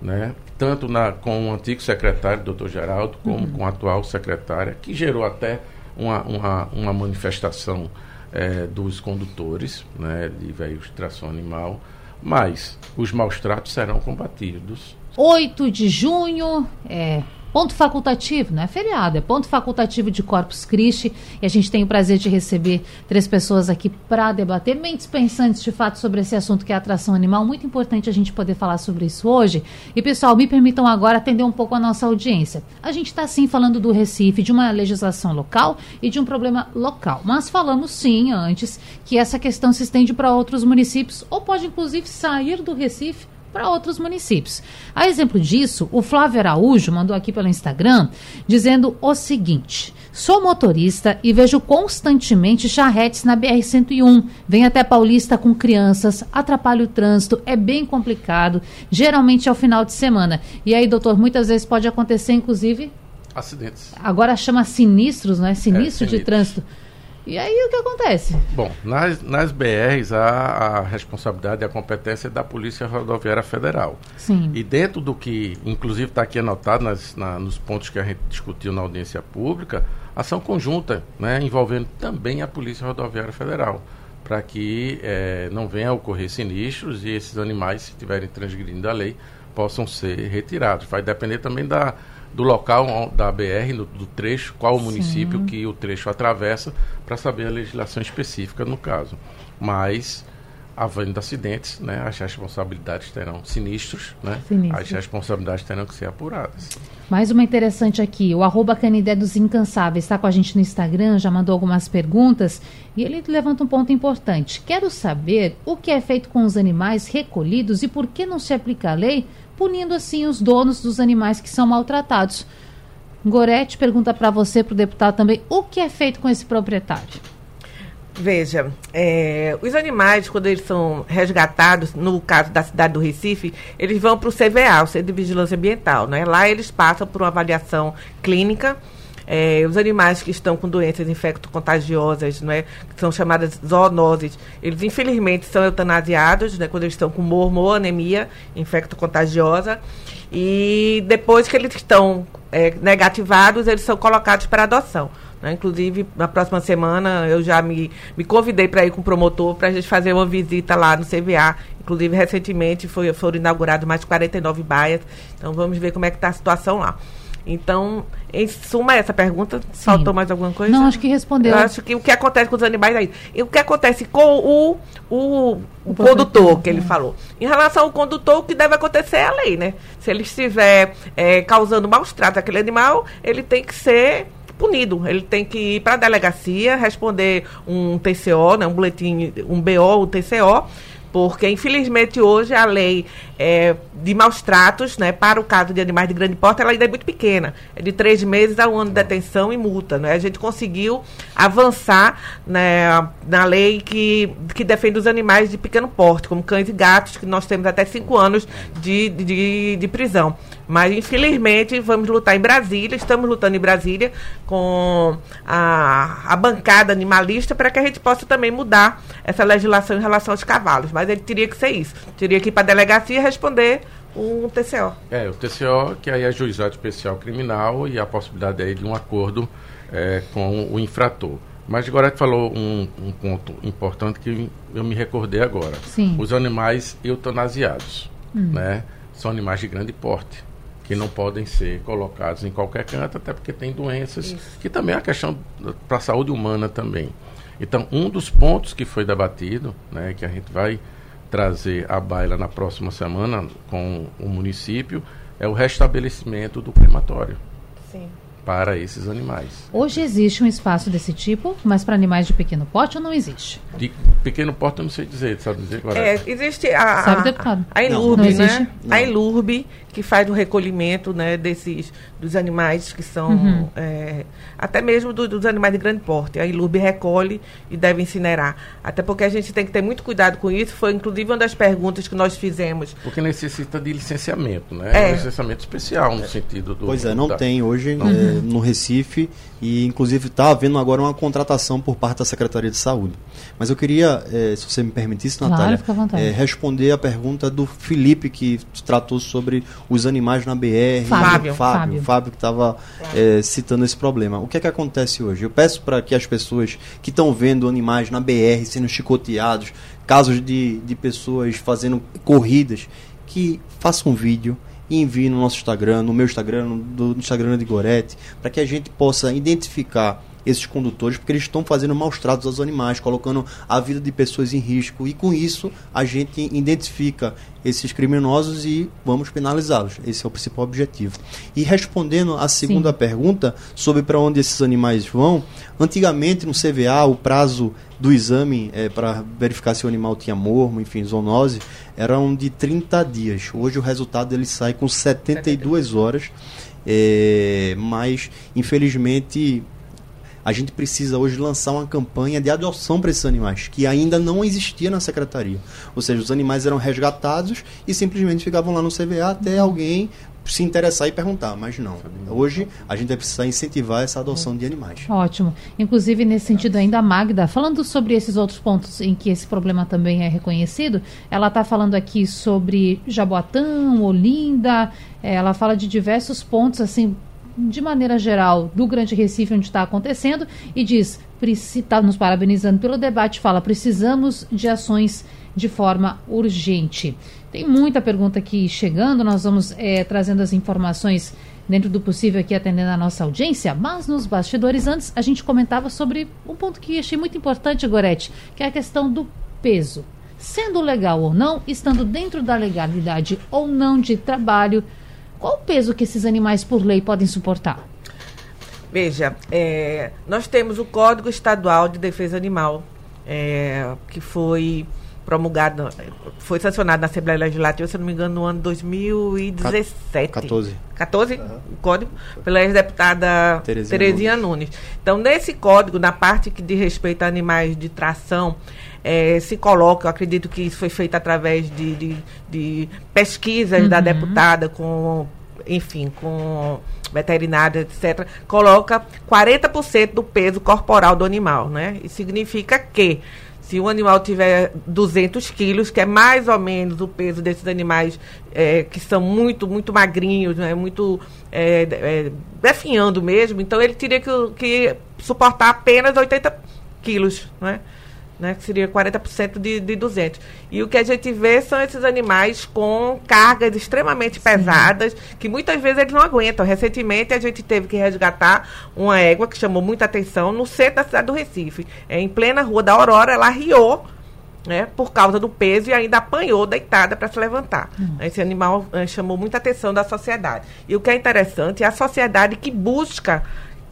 né, tanto na, com o antigo secretário, doutor Geraldo, como com a atual secretária, que gerou até uma, uma, uma manifestação eh, dos condutores né, de veículos de tração animal, mas os maus tratos serão combatidos. 8 de junho, é ponto facultativo, não é feriado, é ponto facultativo de Corpus Christi. E a gente tem o prazer de receber três pessoas aqui para debater, mentes pensantes de fato sobre esse assunto que é atração animal. Muito importante a gente poder falar sobre isso hoje. E pessoal, me permitam agora atender um pouco a nossa audiência. A gente está sim falando do Recife, de uma legislação local e de um problema local. Mas falamos sim antes que essa questão se estende para outros municípios ou pode inclusive sair do Recife para outros municípios. A exemplo disso, o Flávio Araújo mandou aqui pelo Instagram dizendo o seguinte: Sou motorista e vejo constantemente charretes na BR-101. Vem até Paulista com crianças, atrapalha o trânsito, é bem complicado, geralmente é o final de semana. E aí, doutor, muitas vezes pode acontecer, inclusive. Acidentes. Agora chama sinistros, não é? Sinistro, é, de trânsito. E aí o que acontece? Bom, nas, nas BRs a, a responsabilidade e a competência é da Polícia Rodoviária Federal. Sim. E dentro do que, inclusive está aqui anotado nas, na, nos pontos que a gente discutiu na audiência pública, ação conjunta, né, envolvendo também a Polícia Rodoviária Federal, para que é, não venha a ocorrer sinistros e esses animais, se estiverem transgredindo a lei, possam ser retirados. Vai depender também da do local da BR, do, do trecho, qual o município Sim. que o trecho atravessa, para saber a legislação específica no caso. Mas, havendo acidentes, né, as responsabilidades terão sinistros, né, as responsabilidades terão que ser apuradas. Mais uma interessante aqui, o arroba Canidé dos Incansáveis está com a gente no Instagram, já mandou algumas perguntas e ele levanta um ponto importante. Quero saber o que é feito com os animais recolhidos e por que não se aplica a lei punindo assim os donos dos animais que são maltratados. Gorete pergunta para você, para o deputado também, o que é feito com esse proprietário? Veja, é, os animais, quando eles são resgatados, no caso da cidade do Recife, eles vão para o CVA, o Centro de Vigilância Ambiental. Né? Lá eles passam por uma avaliação clínica. É, os animais que estão com doenças infecto-contagiosas, né, que são chamadas zoonoses, eles infelizmente são eutanasiados, né, quando eles estão com mormo ou anemia infecto-contagiosa. E depois que eles estão é, negativados, eles são colocados para adoção. Né? Inclusive, na próxima semana, eu já me, me convidei para ir com o promotor para a gente fazer uma visita lá no CVA. Inclusive, recentemente foi, foram inaugurados mais de 49 baias. Então, vamos ver como é que está a situação lá. Então, em suma, essa pergunta, Sim. faltou mais alguma coisa? Não, acho que respondeu. Eu acho que o que acontece com os animais aí. E o que acontece com o, o, o condutor, que ele é. falou. Em relação ao condutor, o que deve acontecer é a lei, né? Se ele estiver é, causando maus tratos àquele animal, ele tem que ser punido. Ele tem que ir para a delegacia, responder um TCO, né, um boletim, um BO, um TCO, porque infelizmente hoje a lei é, de maus tratos, né, para o caso de animais de grande porte, ela ainda é muito pequena, é de três meses a um ano de detenção e multa, né? A gente conseguiu avançar né, na lei que, que defende os animais de pequeno porte, como cães e gatos, que nós temos até cinco anos de, de, de prisão. Mas, infelizmente, vamos lutar em Brasília, estamos lutando em Brasília com a, a bancada animalista para que a gente possa também mudar essa legislação em relação aos cavalos. Mas ele teria que ser isso. Teria que ir para a delegacia e responder um TCO. É, o TCO, que aí é juizado especial criminal e a possibilidade aí de um acordo é, com o infrator. Mas agora falou um, um, ponto importante que eu me recordei agora. Sim. Os animais eutanasiados, hum. né? São animais de grande porte que não podem ser colocados em qualquer canto, até porque tem doenças Isso. que também é uma questão para a saúde humana também. Então, um dos pontos que foi debatido, né, que a gente vai trazer à baila na próxima semana com o município, é o restabelecimento do crematório. Para esses animais. Hoje existe um espaço desse tipo, mas para animais de pequeno porte ou não existe? De pequeno porte eu não sei dizer, sabe dizer agora? É, existe a, sabe, deputado? a, a Ilurb, né? Não. A Ilurb, que faz o recolhimento né, desses, dos animais que são, uhum. é, até mesmo do, dos animais de grande porte. A Ilurb recolhe e deve incinerar. Até porque a gente tem que ter muito cuidado com isso. Foi, inclusive, uma das perguntas que nós fizemos. Porque necessita de licenciamento, né? É. Um licenciamento especial no sentido do... Pois é, não da, tem hoje não. É, no Recife e inclusive está havendo agora uma contratação por parte da Secretaria de Saúde. Mas eu queria, eh, se você me permitisse, Natália, claro, eh, responder a pergunta do Felipe que tratou sobre os animais na BR. Fábio. Fábio, Fábio, que estava eh, citando esse problema. O que é que acontece hoje? Eu peço para que as pessoas que estão vendo animais na BR sendo chicoteados, casos de, de pessoas fazendo corridas, que façam um vídeo e envie no nosso Instagram, no meu Instagram, no, no Instagram de Gorete, para que a gente possa identificar esses condutores, porque eles estão fazendo maus tratos aos animais, colocando a vida de pessoas em risco. E com isso, a gente identifica esses criminosos e vamos penalizá-los. Esse é o principal objetivo. E respondendo à segunda Sim. pergunta sobre para onde esses animais vão, antigamente no CVA, o prazo do exame é, para verificar se o animal tinha mormo, enfim, zoonose, eram de 30 dias. Hoje o resultado ele sai com 72 horas. É, mas infelizmente a gente precisa hoje lançar uma campanha de adoção para esses animais, que ainda não existia na secretaria. Ou seja, os animais eram resgatados e simplesmente ficavam lá no CVA até alguém se interessar e perguntar, mas não. Hoje a gente vai precisar incentivar essa adoção de animais. Ótimo. Inclusive, nesse sentido ainda, a Magda, falando sobre esses outros pontos em que esse problema também é reconhecido, ela está falando aqui sobre Jaboatão, Olinda, eh, ela fala de diversos pontos, assim, de maneira geral, do Grande Recife, onde está acontecendo, e diz, está nos parabenizando pelo debate, fala, precisamos de ações de forma urgente. Tem muita pergunta aqui chegando, nós vamos é, trazendo as informações dentro do possível aqui atendendo a nossa audiência, mas nos bastidores antes a gente comentava sobre um ponto que achei muito importante, Gorete, que é a questão do peso. Sendo legal ou não, estando dentro da legalidade ou não de trabalho, qual o peso que esses animais, por lei, podem suportar? Veja, é, nós temos o Código Estadual de Defesa Animal, é, que foi promulgado, foi sancionado na Assembleia Legislativa, se não me engano, no ano 2017. 14. 14, uhum. o código, pela ex-deputada Terezinha, Terezinha Nunes. Nunes. Então, nesse código, na parte que diz respeito a animais de tração, é, se coloca, eu acredito que isso foi feito através de, de, de pesquisas uhum. da deputada com, enfim, com veterinária, etc., coloca 40% do peso corporal do animal, né? Isso significa que se o animal tiver 200 quilos, que é mais ou menos o peso desses animais é, que são muito, muito magrinhos, né? muito é, é, definhando mesmo, então ele teria que, que suportar apenas 80 quilos, né? Né, que seria 40% de, de 200. E o que a gente vê são esses animais com cargas extremamente Sim. pesadas, que muitas vezes eles não aguentam. Recentemente a gente teve que resgatar uma égua que chamou muita atenção no centro da cidade do Recife. É, em plena rua da Aurora, ela riou né, por causa do peso e ainda apanhou deitada para se levantar. Uhum. Esse animal é, chamou muita atenção da sociedade. E o que é interessante é a sociedade que busca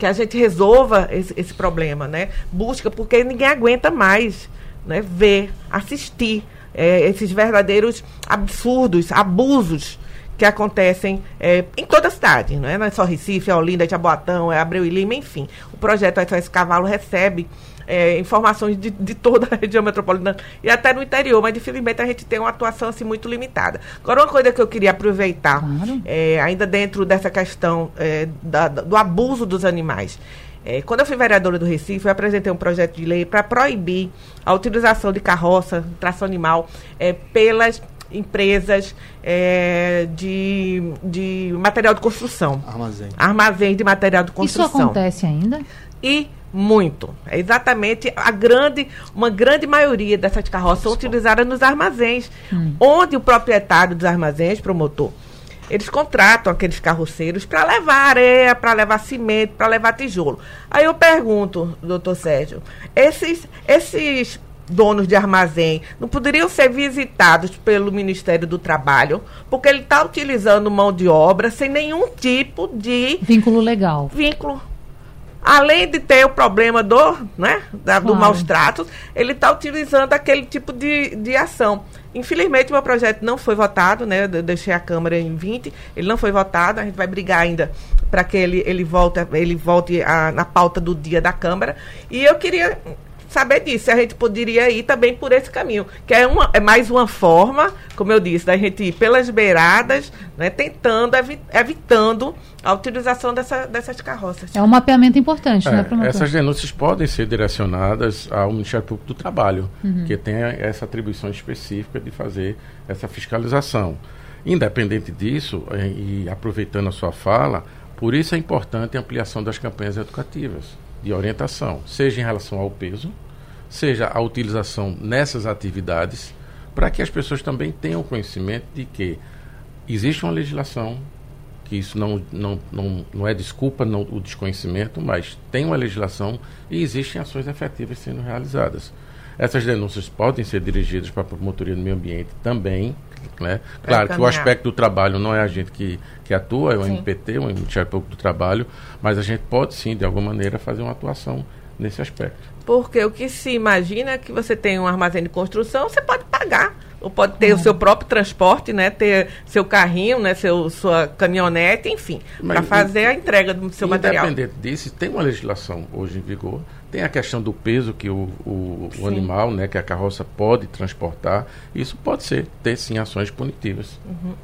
que a gente resolva esse, esse problema, né? Busca, porque ninguém aguenta mais né? ver, assistir é, esses verdadeiros absurdos, abusos que acontecem é, em toda a cidade, não é? não é só Recife, é Olinda, é Jaboatão, é Abreu e Lima, enfim. O projeto SOS Cavalo recebe é, informações de, de, toda a região metropolitana e até no interior, mas infelizmente a gente tem uma atuação assim, muito limitada. Agora, uma coisa que eu queria aproveitar, claro. é, ainda dentro dessa questão é, da, do abuso dos animais. É, quando eu fui vereadora do Recife, eu apresentei um projeto de lei para proibir a utilização de carroça, tração animal, é, pelas empresas é, de, de material de construção. Armazém. Armazém de material de construção. Isso acontece ainda? E muito. É exatamente a grande, uma grande maioria dessas carroças são utilizadas nos armazéns, hum. onde o proprietário dos armazéns, promotor, eles contratam aqueles carroceiros para levar areia, para levar cimento, para levar tijolo. Aí eu pergunto, doutor Sérgio, esses, esses donos de armazém não poderiam ser visitados pelo Ministério do Trabalho, porque ele está utilizando mão de obra sem nenhum tipo de vínculo legal. Vínculo além de ter o problema do, né, da, do maus tratos, ele está utilizando aquele tipo de, de ação. Infelizmente, meu projeto não foi votado, né? Eu deixei a Câmara em 20, ele não foi votado, a gente vai brigar ainda para que ele, ele volte, ele volte a, na pauta do dia da Câmara. E eu queria saber disso, se a gente poderia ir também por esse caminho, que é, uma, é mais uma forma, como eu disse, da gente ir pelas beiradas, né, tentando, evi evitando a utilização dessa, dessas carroças. É um mapeamento importante, é, né, promotor? Essas denúncias podem ser direcionadas ao Ministério Público do Trabalho, uhum. que tem essa atribuição específica de fazer essa fiscalização. Independente disso, é, e aproveitando a sua fala, por isso é importante a ampliação das campanhas educativas de orientação, seja em relação ao peso, seja a utilização nessas atividades, para que as pessoas também tenham conhecimento de que existe uma legislação que isso não, não, não, não é desculpa não, o desconhecimento, mas tem uma legislação e existem ações efetivas sendo realizadas. Essas denúncias podem ser dirigidas para a Promotoria do Meio Ambiente também. Né? Claro que o aspecto do trabalho não é a gente que, que atua, é o sim. MPT, o Ministério Público do Trabalho, mas a gente pode sim, de alguma maneira, fazer uma atuação nesse aspecto. Porque o que se imagina é que você tem um armazém de construção, você pode pagar ou pode ter o seu próprio transporte, né? Ter seu carrinho, né? Seu, sua caminhonete, enfim, para fazer a entrega do seu material. Independente disso, tem uma legislação hoje em vigor, tem a questão do peso que o, o, o animal, né? Que a carroça pode transportar. Isso pode ser, ter sim ações punitivas. Uhum.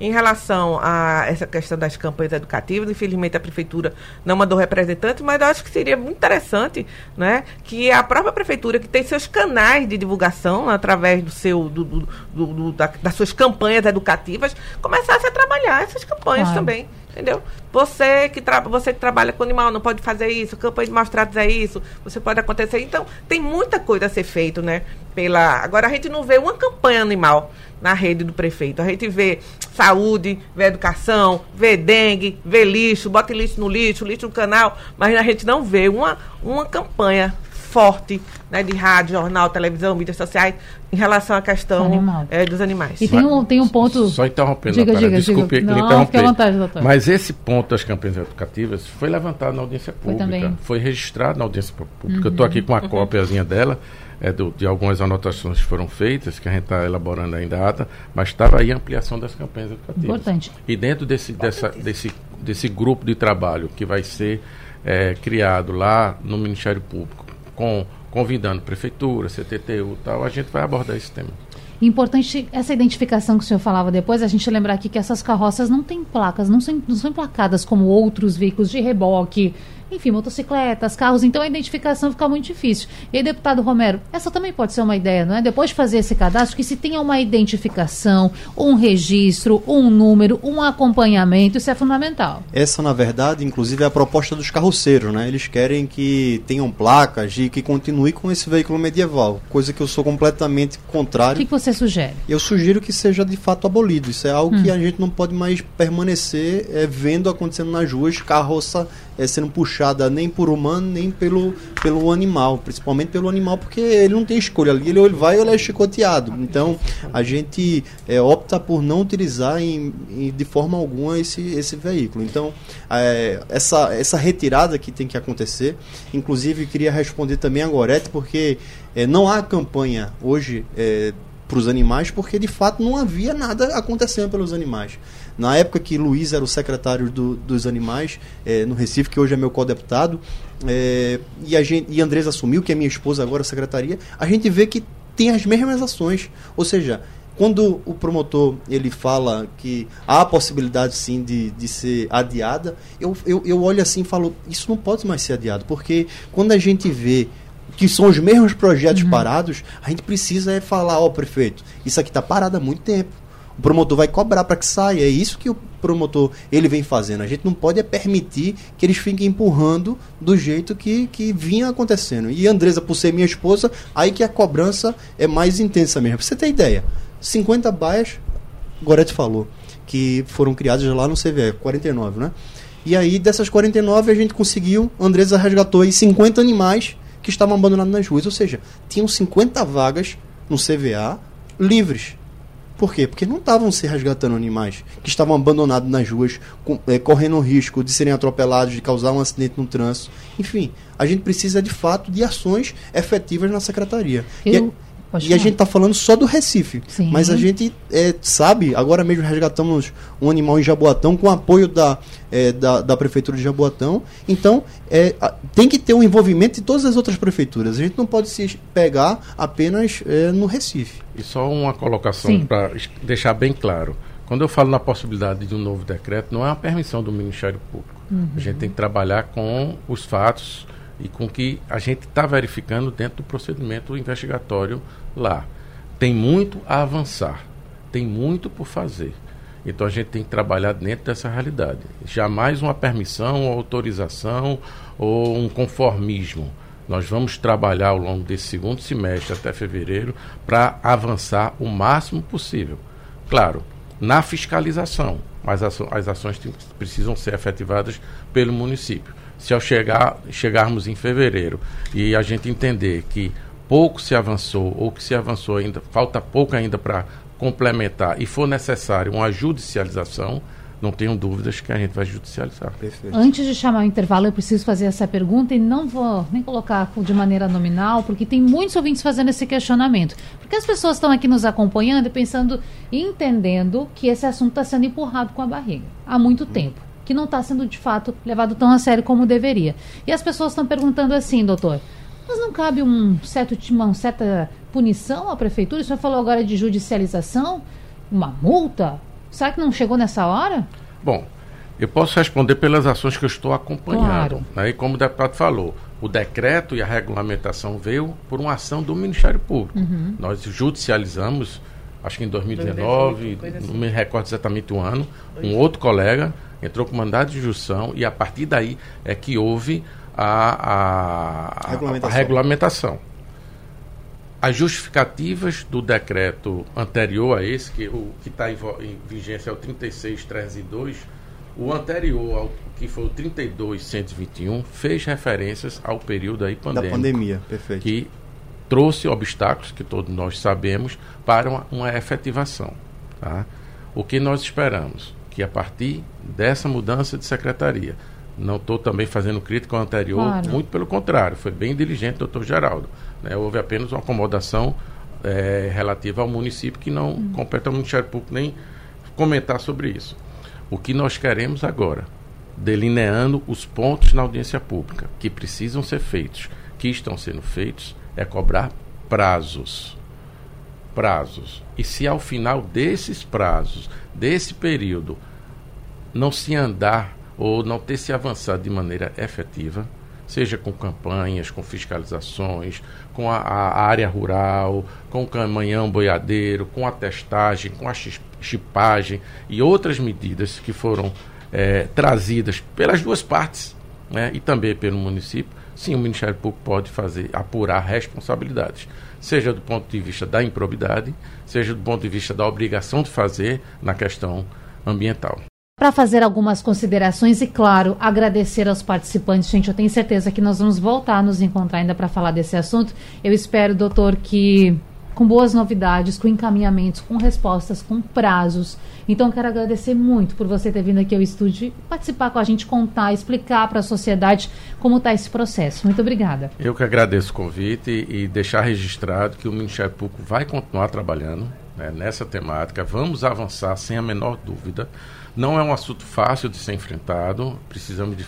Em relação a essa questão das campanhas educativas, infelizmente a prefeitura não mandou representante, mas eu acho que seria muito interessante né, que a própria prefeitura, que tem seus canais de divulgação através do seu, do, do, do, da, das suas campanhas educativas, começasse a trabalhar essas campanhas claro. também. Entendeu? Você que, você que trabalha com animal não pode fazer isso, campanha de maus tratos é isso, você pode acontecer. Então, tem muita coisa a ser feito, né? Pela... Agora, a gente não vê uma campanha animal na rede do prefeito. A gente vê saúde, vê educação, vê dengue, vê lixo, bota lixo no lixo, lixo no canal, mas a gente não vê uma, uma campanha forte né, de rádio, jornal, televisão, mídias sociais em relação à questão Animal. é, dos animais. E tem um, tem um ponto. Só interrompendo, diga, diga, desculpe diga. Não, interromper. Vontade, doutor. Mas esse ponto das campanhas educativas foi levantado na audiência pública. Foi, foi registrado na audiência pública. Uhum. Eu estou aqui com a cópiazinha dela. É, do, de algumas anotações que foram feitas, que a gente está elaborando ainda a ata, mas estava aí a ampliação das campanhas educativas. Importante. E dentro desse, dessa, desse, desse grupo de trabalho que vai ser é, criado lá no Ministério Público, com convidando prefeitura, CTTU e tal, a gente vai abordar esse tema. Importante essa identificação que o senhor falava depois, a gente lembrar aqui que essas carroças não têm placas, não são, não são emplacadas como outros veículos de reboque, enfim, motocicletas, carros, então a identificação fica muito difícil. E aí, deputado Romero, essa também pode ser uma ideia, não é? Depois de fazer esse cadastro, que se tenha uma identificação, um registro, um número, um acompanhamento, isso é fundamental. Essa, na verdade, inclusive, é a proposta dos carroceiros, né? Eles querem que tenham placas e que continue com esse veículo medieval, coisa que eu sou completamente contrário. O que, que você sugere? Eu sugiro que seja de fato abolido. Isso é algo hum. que a gente não pode mais permanecer é, vendo acontecendo nas ruas, carroça é, sendo puxada nem por humano, nem pelo, pelo animal, principalmente pelo animal, porque ele não tem escolha ali, ele, ele vai ou ele é chicoteado. Então, a gente é, opta por não utilizar em, em, de forma alguma esse, esse veículo. Então, é, essa, essa retirada que tem que acontecer, inclusive queria responder também a Gorete, porque é, não há campanha hoje é, para os animais, porque de fato não havia nada acontecendo pelos animais. Na época que Luiz era o secretário do, dos animais é, no Recife, que hoje é meu co-deputado, é, e, a gente, e Andrés assumiu, que é minha esposa agora, a secretaria, a gente vê que tem as mesmas ações. Ou seja, quando o promotor ele fala que há a possibilidade sim de, de ser adiada, eu, eu, eu olho assim e falo, isso não pode mais ser adiado, porque quando a gente vê que são os mesmos projetos uhum. parados, a gente precisa é falar, ó oh, prefeito, isso aqui está parado há muito tempo o promotor vai cobrar para que saia. É isso que o promotor ele vem fazendo. A gente não pode é permitir que eles fiquem empurrando do jeito que, que vinha acontecendo. E Andresa, por ser minha esposa, aí que a cobrança é mais intensa mesmo. Pra você ter ideia, 50 baias, Gorete falou, que foram criadas lá no CVE, 49, né? E aí, dessas 49, a gente conseguiu, Andresa resgatou aí 50 animais que estavam abandonados nas ruas. Ou seja, tinham 50 vagas no CVA livres. Por quê? Porque não estavam se resgatando animais que estavam abandonados nas ruas, com, é, correndo o risco de serem atropelados, de causar um acidente no trânsito. Enfim, a gente precisa de fato de ações efetivas na secretaria. Eu, Pode e falar. a gente está falando só do Recife. Sim. Mas a gente é, sabe, agora mesmo resgatamos um animal em Jaboatão com apoio da, é, da, da, Prefeitura de Jaboatão. Então, é, tem que ter o um envolvimento de todas as outras prefeituras. A gente não pode se pegar apenas é, no Recife. E só uma colocação para deixar bem claro. Quando eu falo na possibilidade de um novo decreto, não é uma permissão do Ministério Público. Uhum. A gente tem que trabalhar com os fatos e com que a gente está verificando dentro do procedimento investigatório lá. Tem muito a avançar, tem muito por fazer. Então a gente tem que trabalhar dentro dessa realidade. Jamais uma permissão, uma autorização ou um conformismo. Nós vamos trabalhar ao longo desse segundo semestre até fevereiro para avançar o máximo possível. Claro, na fiscalização, mas as, ações precisam ser efetivadas pelo município. Se ao chegar, chegarmos em fevereiro e a gente entender que pouco se avançou ou que se avançou ainda, falta pouco ainda para complementar e for necessário uma judicialização, não tenho dúvidas que a gente vai judicializar. Perfeito. Antes de chamar o intervalo, eu preciso fazer essa pergunta e não vou nem colocar de maneira nominal, porque tem muitos ouvintes fazendo esse questionamento. Porque as pessoas estão aqui nos acompanhando e pensando e entendendo que esse assunto está sendo empurrado com a barriga há muito hum. tempo, que não está sendo de fato levado tão a sério como deveria. E as pessoas estão perguntando assim, doutor, mas não cabe um certo, uma certa punição à prefeitura? O senhor falou agora de judicialização, uma multa? Será que não chegou nessa hora? Bom, eu posso responder pelas ações que eu estou acompanhando. Claro. Né? E como o deputado falou, o decreto e a regulamentação veio por uma ação do Ministério Público. Uhum. Nós judicializamos, acho que em 2019, assim. não me recordo exatamente o ano, um outro colega entrou com mandado de injunção e a partir daí é que houve a, a, regulamentação. a regulamentação. As justificativas do decreto anterior a esse, que o que está em, em, vigência é o 36302, o anterior ao que foi o 32121, fez referências ao período aí pandêmico. Da pandemia, perfeito. Que trouxe obstáculos, que todos nós sabemos, para uma, uma efetivação. Tá? O que nós esperamos? Que a partir dessa mudança de secretaria, não estou também fazendo crítica ao anterior, claro. muito pelo contrário, foi bem diligente, doutor Geraldo. Né? Houve apenas uma acomodação é, relativa ao município que não hum. compete ao Ministério Público nem comentar sobre isso. O que nós queremos agora, delineando os pontos na audiência pública que precisam ser feitos, que estão sendo feitos, é cobrar prazos. Prazos. E se ao final desses prazos, desse período, não se andar ou não ter se avançado de maneira efetiva, seja com campanhas, com fiscalizações, com a, a área rural, com o caminhão boiadeiro, com a testagem, com a chipagem e outras medidas que foram é, trazidas pelas duas partes né, e também pelo município, sim, o Ministério Público pode fazer, apurar responsabilidades, seja do ponto de vista da improbidade, seja do ponto de vista da obrigação de fazer na questão ambiental para fazer algumas considerações e, claro, agradecer aos participantes. Gente, eu tenho certeza que nós vamos voltar a nos encontrar ainda para falar desse assunto. Eu espero, doutor, que com boas novidades, com encaminhamentos, com respostas, com prazos. Então, quero agradecer muito por você ter vindo aqui ao estúdio participar com a gente, contar, explicar para a sociedade como está esse processo. Muito obrigada. Eu que agradeço o convite e deixar registrado que o Ministério Público vai continuar trabalhando né, nessa temática. Vamos avançar sem a menor dúvida. Não é um assunto fácil de ser enfrentado, precisamos de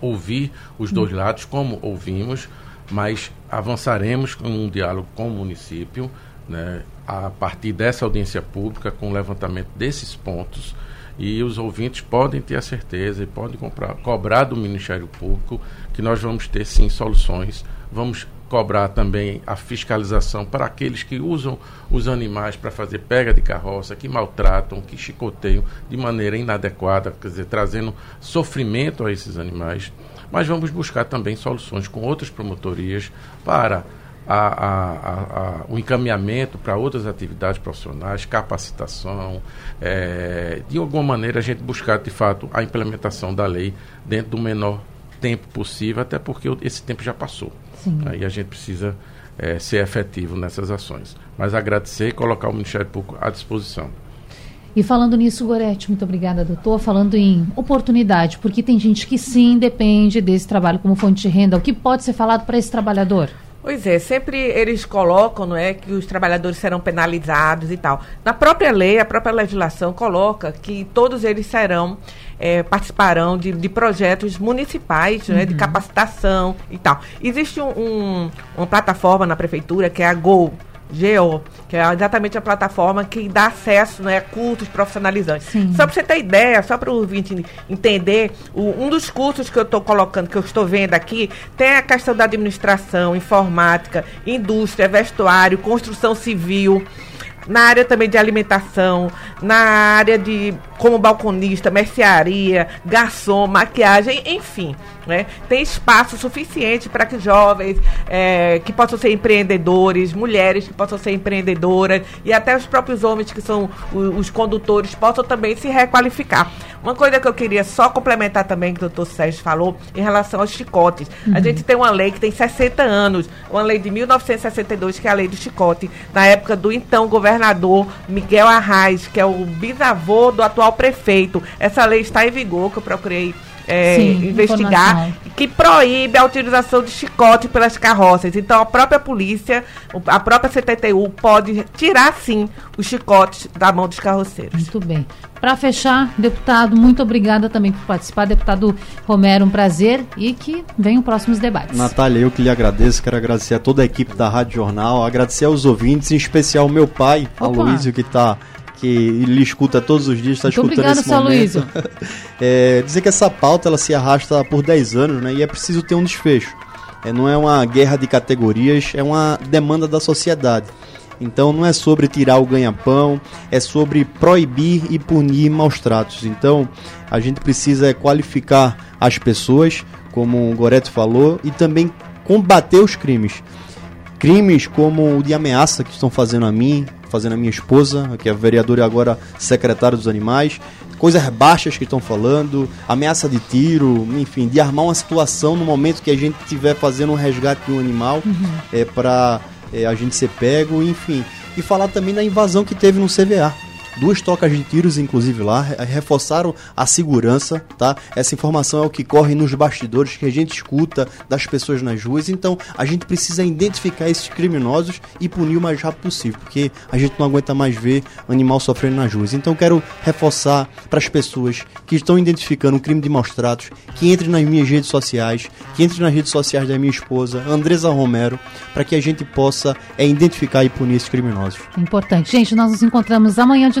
ouvir os dois hum. lados, como ouvimos, mas avançaremos com um diálogo com o município, né, a partir dessa audiência pública, com o levantamento desses pontos. E os ouvintes podem ter a certeza e podem comprar, cobrar do Ministério Público que nós vamos ter sim soluções. Vamos cobrar também a fiscalização para aqueles que usam os animais para fazer pega de carroça, que maltratam, que chicoteiam de maneira inadequada, quer dizer, trazendo sofrimento a esses animais. Mas vamos buscar também soluções com outras promotorias para a, a, a, o encaminhamento para outras atividades profissionais, capacitação, é, de alguma maneira a gente buscar de fato a implementação da lei dentro do menor tempo possível, até porque esse tempo já passou. Sim. Aí a gente precisa é, ser efetivo nessas ações. Mas agradecer e colocar o Ministério Público à disposição. E falando nisso, Gorete, muito obrigada, doutor. Falando em oportunidade, porque tem gente que sim depende desse trabalho como fonte de renda. O que pode ser falado para esse trabalhador? Pois é, sempre eles colocam, não é, que os trabalhadores serão penalizados e tal. Na própria lei, a própria legislação coloca que todos eles serão é, participarão de, de, projetos municipais, uhum. né, de uhum. capacitação e tal. Existe um, um, uma plataforma na prefeitura que é a Go, GO, que é exatamente a plataforma que dá acesso né, a cursos profissionalizantes. Sim. Só para você ter ideia, só para o ouvinte entender, o, um dos cursos que eu estou colocando, que eu estou vendo aqui, tem a questão da administração, informática, indústria, vestuário, construção civil na área também de alimentação, na área de como balconista, mercearia, garçom, maquiagem, enfim. Né? Tem espaço suficiente para que jovens é, que possam ser empreendedores, mulheres que possam ser empreendedoras e até os próprios homens que são os, os condutores possam também se requalificar. Uma coisa que eu queria só complementar também, que o doutor Sérgio falou, em relação aos chicotes. Uhum. A gente tem uma lei que tem 60 anos, uma lei de 1962, que é a lei do chicote, na época do então governador Miguel Arraes, que é o bisavô do atual prefeito. Essa lei está em vigor, que eu procurei é, Sim, investigar, que proíbe a utilização de chicote pelas carroças. Então, a própria polícia, a própria CTTU pode tirar, sim, os chicotes da mão dos carroceiros. Muito bem. Para fechar, deputado, muito obrigada também por participar. Deputado Romero, um prazer e que venham próximos debates. Natália, eu que lhe agradeço, quero agradecer a toda a equipe da Rádio Jornal, agradecer aos ouvintes, em especial ao meu pai, Opa. Aloysio, que está que ele escuta todos os dias, está escutando obrigado, esse momento. é, dizer que essa pauta ela se arrasta por 10 anos, né? E é preciso ter um desfecho. É, não é uma guerra de categorias, é uma demanda da sociedade. Então não é sobre tirar o ganha-pão, é sobre proibir e punir maus tratos. Então a gente precisa qualificar as pessoas, como o Goreto falou, e também combater os crimes. Crimes como o de ameaça que estão fazendo a mim, fazendo a minha esposa, que é vereadora e agora secretária dos animais, coisas baixas que estão falando, ameaça de tiro, enfim, de armar uma situação no momento que a gente estiver fazendo um resgate de um animal uhum. é, para é, a gente ser pego, enfim. E falar também da invasão que teve no CVA duas trocas de tiros, inclusive lá, reforçaram a segurança, tá? Essa informação é o que corre nos bastidores, que a gente escuta das pessoas nas ruas, então a gente precisa identificar esses criminosos e punir o mais rápido possível, porque a gente não aguenta mais ver animal sofrendo nas ruas. Então quero reforçar para as pessoas que estão identificando um crime de maus tratos, que entrem nas minhas redes sociais, que entrem nas redes sociais da minha esposa, Andresa Romero, para que a gente possa é, identificar e punir esses criminosos. Importante. Gente, nós nos encontramos amanhã de